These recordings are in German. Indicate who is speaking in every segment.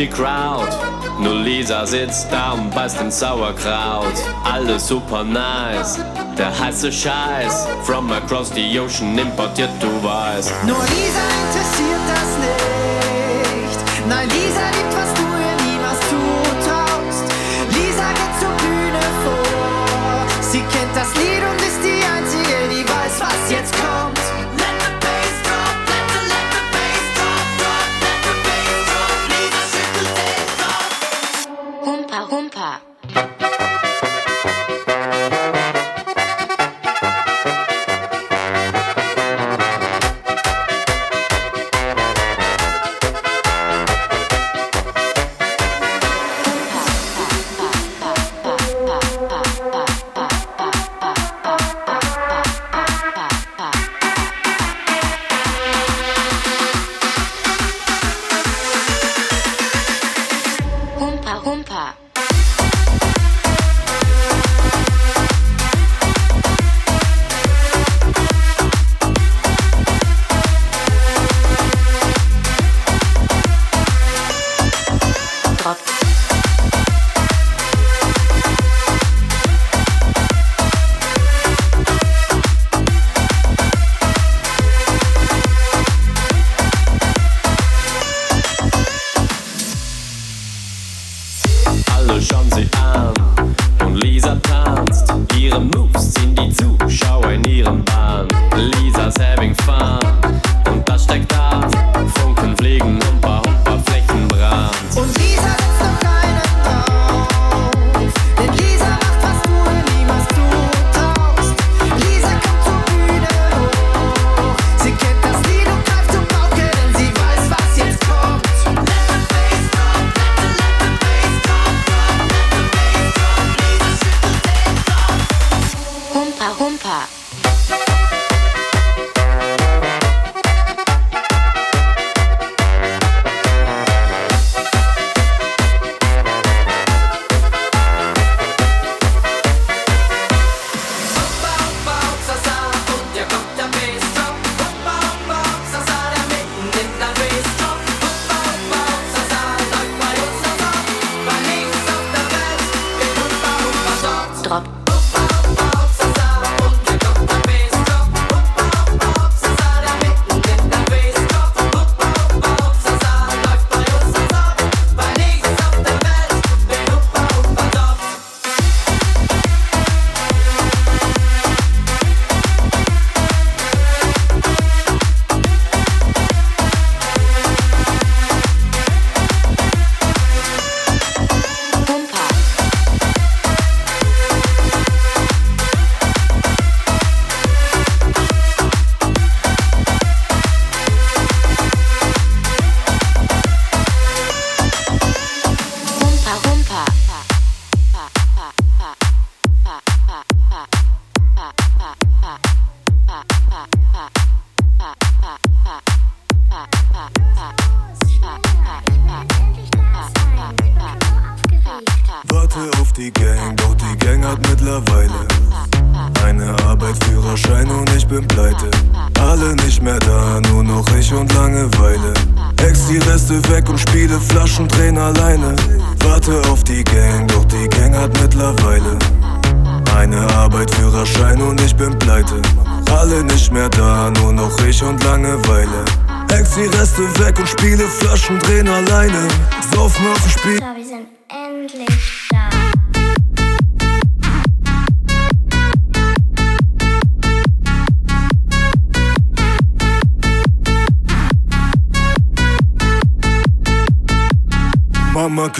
Speaker 1: die
Speaker 2: Crowd. Nur Lisa sitzt da und beißt in Sauerkraut. Alles super nice, der heiße Scheiß. From across the ocean importiert, du weißt.
Speaker 3: Nur Lisa interessiert das nicht. Nein, Lisa liebt,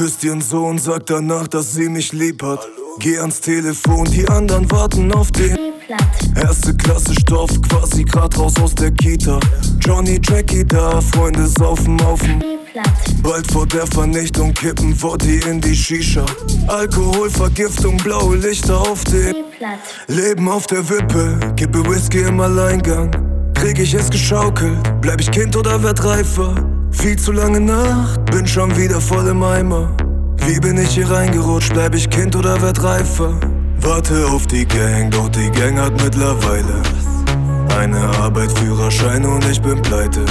Speaker 4: küsst ihren Sohn, sagt danach, dass sie mich lieb hat. Geh ans Telefon, die anderen warten auf den. Erste Klasse Stoff, quasi grad raus aus der Kita. Johnny Jackie da, Freunde saufen aufen.
Speaker 5: Platt.
Speaker 4: Bald vor der Vernichtung kippen Worte in die Shisha. Alkoholvergiftung, blaue Lichter auf dem. Leben auf der Wippe, kippe Whisky im Alleingang. Krieg ich es geschaukelt, bleib ich Kind oder werd reifer? Viel zu lange Nacht, bin schon wieder voll im Eimer. Wie bin ich hier reingerutscht, bleib ich Kind oder werd reifer? Warte auf die Gang, doch die Gang hat mittlerweile eine Arbeit, Führerschein und ich bin pleite.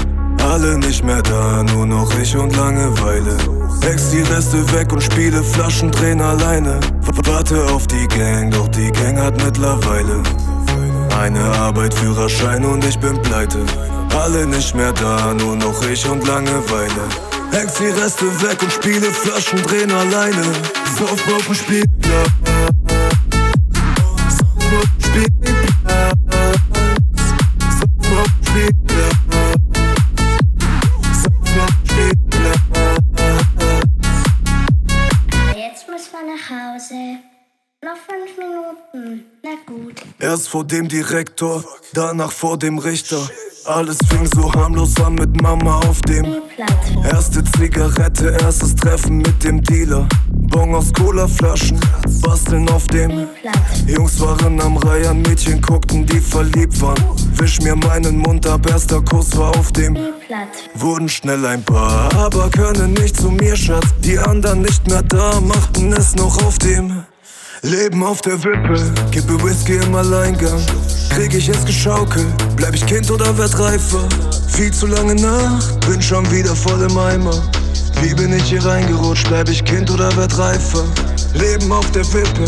Speaker 4: Alle nicht mehr da, nur noch ich und Langeweile. Ex die Reste weg und spiele Flaschen, drehen alleine. Warte auf die Gang, doch die Gang hat mittlerweile eine Arbeit, Führerschein und ich bin pleite. Alle nicht mehr da, nur noch ich und Langeweile. Ex die Reste weg und spiele Flaschen, drehen alleine. Sauf auf dem Spielplatz. Erst vor dem Direktor, danach vor dem Richter. Alles fing so harmlos an mit Mama auf dem. Erste Zigarette, erstes Treffen mit dem Dealer. Bon aus Colaflaschen, basteln auf dem. Jungs waren am Reihen, Mädchen guckten, die verliebt waren. Wisch mir meinen Mund ab, erster Kuss war auf dem. Wurden schnell ein paar, aber können nicht zu mir, Schatz. Die anderen nicht mehr da, machten es noch auf dem. Leben auf der Wippe, kippe Whisky im Alleingang. Krieg ich es geschaukelt, bleib ich Kind oder werd reifer? Viel zu lange Nacht, bin schon wieder voll im Eimer. Wie bin ich hier reingerutscht, bleib ich Kind oder werd reifer? Leben auf der Wippe,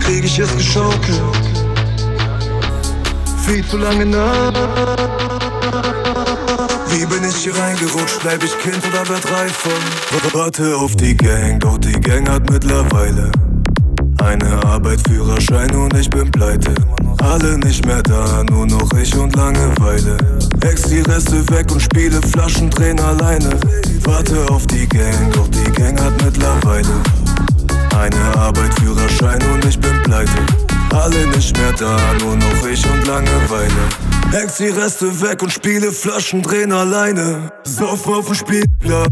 Speaker 4: krieg ich es geschaukelt. Viel zu lange Nacht. Wie bin ich hier reingerutscht? Bleib ich Kind oder werd reifer? Warte auf die Gang, doch die Gang hat mittlerweile eine Arbeit, Führerschein und ich bin pleite. Alle nicht mehr da, nur noch ich und Langeweile. Ex die Reste weg und spiele Flaschen, alleine. Warte auf die Gang, doch die Gang hat mittlerweile eine Arbeit, Führerschein und ich bin pleite. Alle nicht mehr da, nur noch ich und Langeweile. Hex die Reste weg und spiele Flaschen, drehen alleine. Sauf auf dem Spielplatz.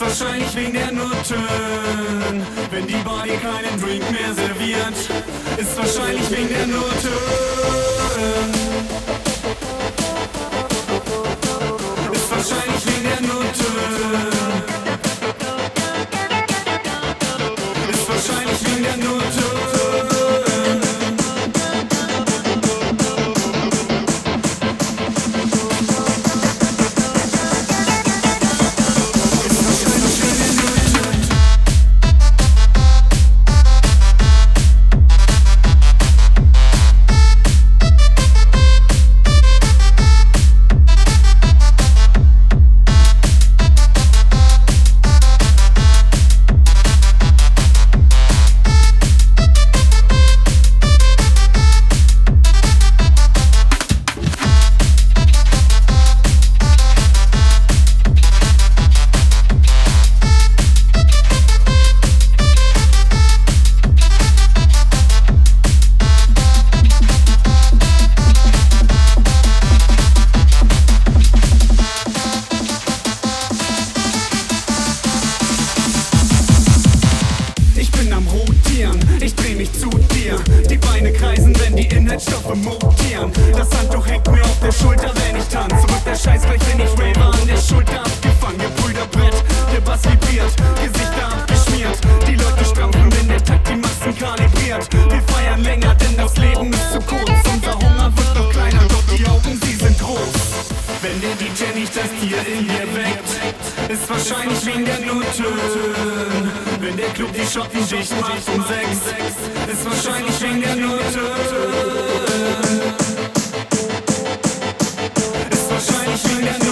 Speaker 1: wahrscheinlich wegen der Noten. Wenn die Body keinen Drink mehr serviert, ist wahrscheinlich wegen der Noten. Wahrscheinlich wegen der Noten. Wenn der Club die Schotten dicht macht um 6, ist wahrscheinlich wegen der Noten. Ist wahrscheinlich wegen der Noten.